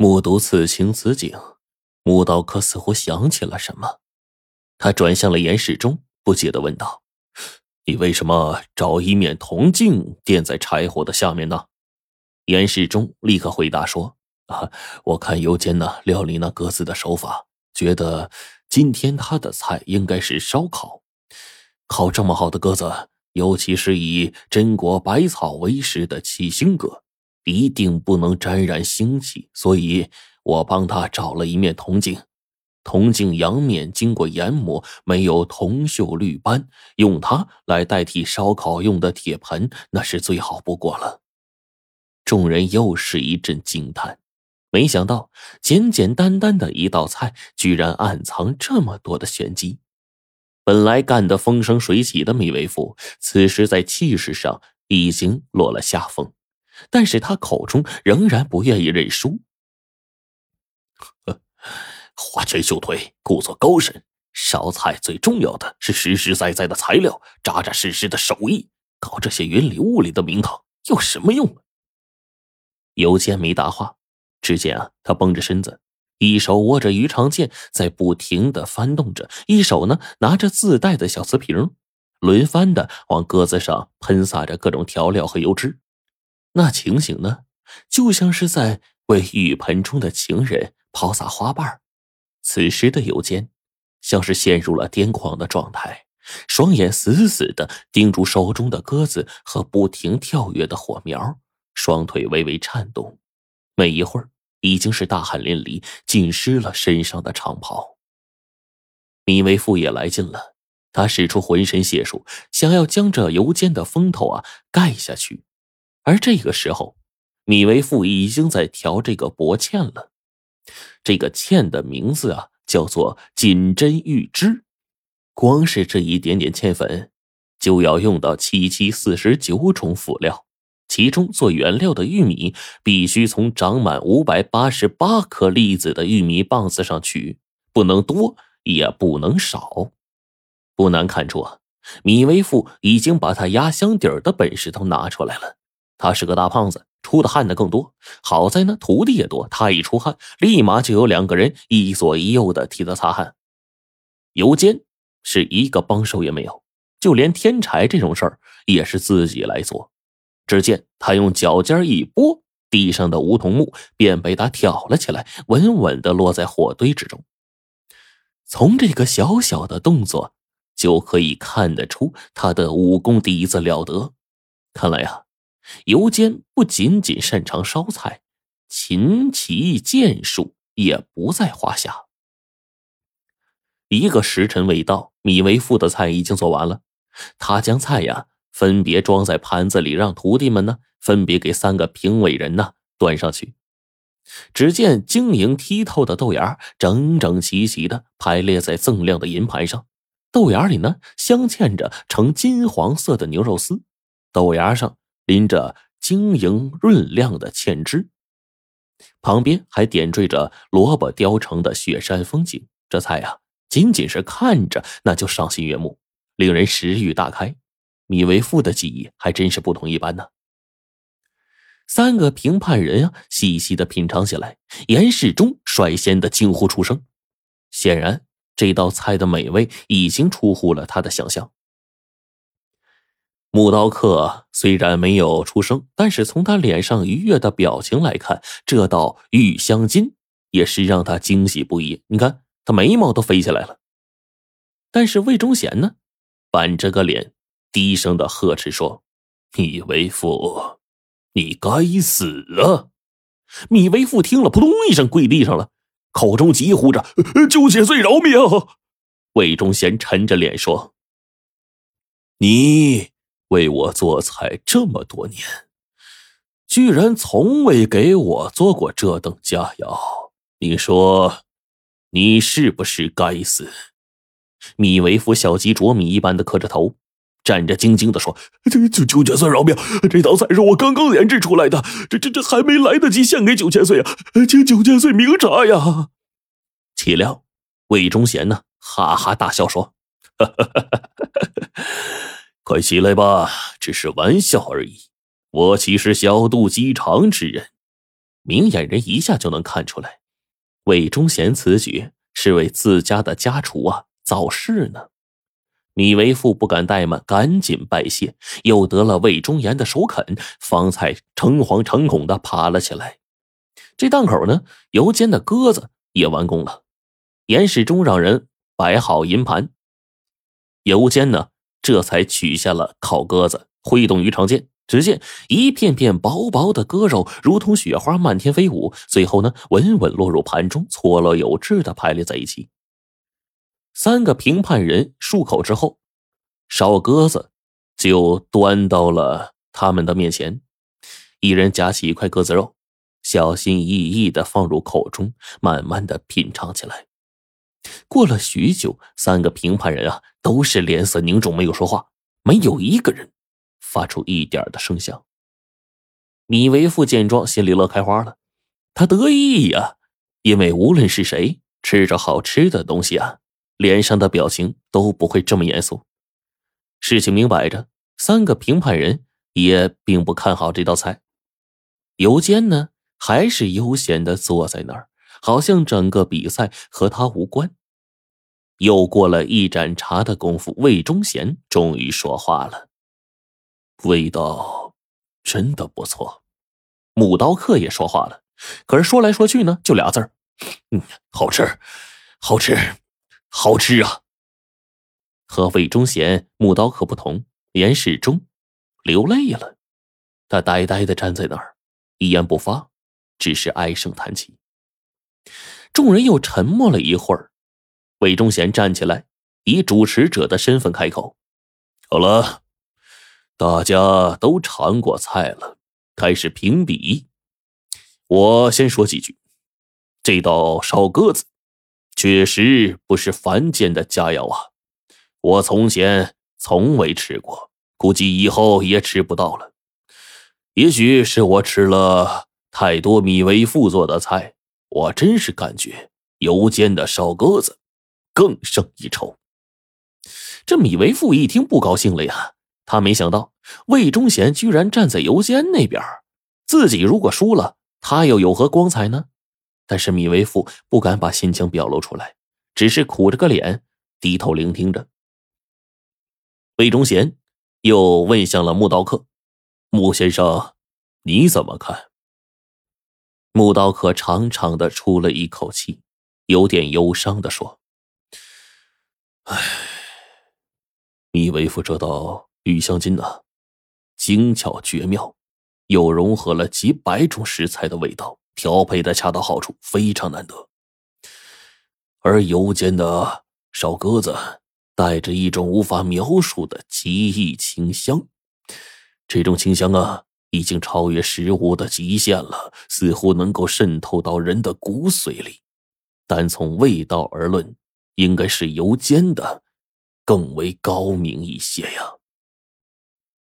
目睹此情此景，穆道克似乎想起了什么，他转向了严世忠，不解的问道：“你为什么找一面铜镜垫在柴火的下面呢？”严世忠立刻回答说：“啊，我看尤坚呢料理那鸽子的手法，觉得今天他的菜应该是烧烤。烤这么好的鸽子，尤其是以榛果百草为食的七星鸽。”一定不能沾染腥气，所以我帮他找了一面铜镜。铜镜阳面经过研磨，没有铜锈绿斑，用它来代替烧烤用的铁盆，那是最好不过了。众人又是一阵惊叹，没想到简简单单的一道菜，居然暗藏这么多的玄机。本来干得风生水起的米为父，此时在气势上已经落了下风。但是他口中仍然不愿意认输。花拳绣腿，故作高深。烧菜最重要的是实实在在的材料，扎扎实实的手艺。搞这些云里雾里的名堂有什么用？尤坚没答话。只见啊，他绷着身子，一手握着鱼肠剑，在不停的翻动着，一手呢拿着自带的小瓷瓶，轮番的往鸽子上喷洒着各种调料和油脂。那情形呢，就像是在为浴盆中的情人抛洒花瓣此时的尤坚，像是陷入了癫狂的状态，双眼死死的盯住手中的鸽子和不停跳跃的火苗，双腿微微颤动，没一会儿已经是大汗淋漓，浸湿了身上的长袍。米为父也来劲了，他使出浑身解数，想要将这尤坚的风头啊盖下去。而这个时候，米为父已经在调这个薄芡了。这个芡的名字啊，叫做锦针玉汁。光是这一点点芡粉，就要用到七七四十九种辅料。其中做原料的玉米，必须从长满五百八十八颗粒子的玉米棒子上取，不能多，也不能少。不难看出啊，米为父已经把他压箱底儿的本事都拿出来了。他是个大胖子，出的汗的更多。好在呢，徒弟也多，他一出汗，立马就有两个人一左一右的替他擦汗。尤坚是一个帮手也没有，就连添柴这种事儿也是自己来做。只见他用脚尖一拨，地上的梧桐木便被他挑了起来，稳稳的落在火堆之中。从这个小小的动作就可以看得出他的武功底子了得。看来呀。尤坚不仅仅擅长烧菜，琴棋剑术也不在话下。一个时辰未到，米为父的菜已经做完了。他将菜呀分别装在盘子里，让徒弟们呢分别给三个评委人呢端上去。只见晶莹剔透的豆芽整整齐齐的排列在锃亮的银盘上，豆芽里呢镶嵌着呈金黄色的牛肉丝，豆芽上。淋着晶莹润亮的芡汁，旁边还点缀着萝卜雕成的雪山风景。这菜呀，仅仅是看着那就赏心悦目，令人食欲大开。米为父的技艺还真是不同一般呢。三个评判人啊，细细的品尝起来。严世忠率先的惊呼出声，显然这道菜的美味已经出乎了他的想象。木刀客虽然没有出声，但是从他脸上愉悦的表情来看，这道玉香金也是让他惊喜不已。你看，他眉毛都飞起来了。但是魏忠贤呢，板着个脸，低声的呵斥说：“米为父，你该死啊！”米为父听了，扑通一声跪地上了，口中急呼着：“九千岁饶命！”魏忠贤沉着脸说：“你。”为我做菜这么多年，居然从未给我做过这等佳肴，你说，你是不是该死？米为夫小鸡啄米一般的磕着头，战战兢兢的说：“这九九千岁饶命！这道菜是我刚刚研制出来的，这这这还没来得及献给九千岁啊，请九千岁明察呀！”岂料魏忠贤呢，哈哈大笑说：“哈哈哈哈哈！”快起来吧，只是玩笑而已。我岂是小肚鸡肠之人？明眼人一下就能看出来，魏忠贤此举是为自家的家厨啊造势呢。米为父不敢怠慢，赶紧拜谢，又得了魏忠言的首肯，方才诚惶诚恐的爬了起来。这档口呢，油煎的鸽子也完工了。严世忠让人摆好银盘，油煎呢这才取下了烤鸽子，挥动鱼肠剑，只见一片片薄薄的鸽肉如同雪花漫天飞舞，最后呢稳稳落入盘中，错落有致的排列在一起。三个评判人漱口之后，烧鸽子就端到了他们的面前，一人夹起一块鸽子肉。小心翼翼的放入口中，慢慢的品尝起来。过了许久，三个评判人啊，都是脸色凝重，没有说话，没有一个人发出一点的声响。米维夫见状，心里乐开花了，他得意呀，因为无论是谁吃着好吃的东西啊，脸上的表情都不会这么严肃。事情明摆着，三个评判人也并不看好这道菜。尤坚呢？还是悠闲的坐在那儿，好像整个比赛和他无关。又过了一盏茶的功夫，魏忠贤终于说话了：“味道真的不错。”木刀客也说话了，可是说来说去呢，就俩字儿：“嗯，好吃，好吃，好吃啊！”和魏忠贤、木刀客不同，严世忠流泪了，他呆呆的站在那儿，一言不发。只是唉声叹气。众人又沉默了一会儿，魏忠贤站起来，以主持者的身份开口：“好了，大家都尝过菜了，开始评比。我先说几句。这道烧鸽子确实不是凡间的佳肴啊，我从前从未吃过，估计以后也吃不到了。也许是我吃了。”太多米为父做的菜，我真是感觉油煎的烧鸽子更胜一筹。这米为父一听不高兴了呀，他没想到魏忠贤居然站在油煎那边，自己如果输了，他又有何光彩呢？但是米为父不敢把心情表露出来，只是苦着个脸低头聆听着。魏忠贤又问向了木刀客：“木先生，你怎么看？”木刀客长长的出了一口气，有点忧伤的说：“唉，米为夫这道鱼香筋呐，精巧绝妙，又融合了几百种食材的味道，调配的恰到好处，非常难得。而油煎的烧鸽子，带着一种无法描述的奇异清香，这种清香啊。”已经超越食物的极限了，似乎能够渗透到人的骨髓里。单从味道而论，应该是油煎的更为高明一些呀。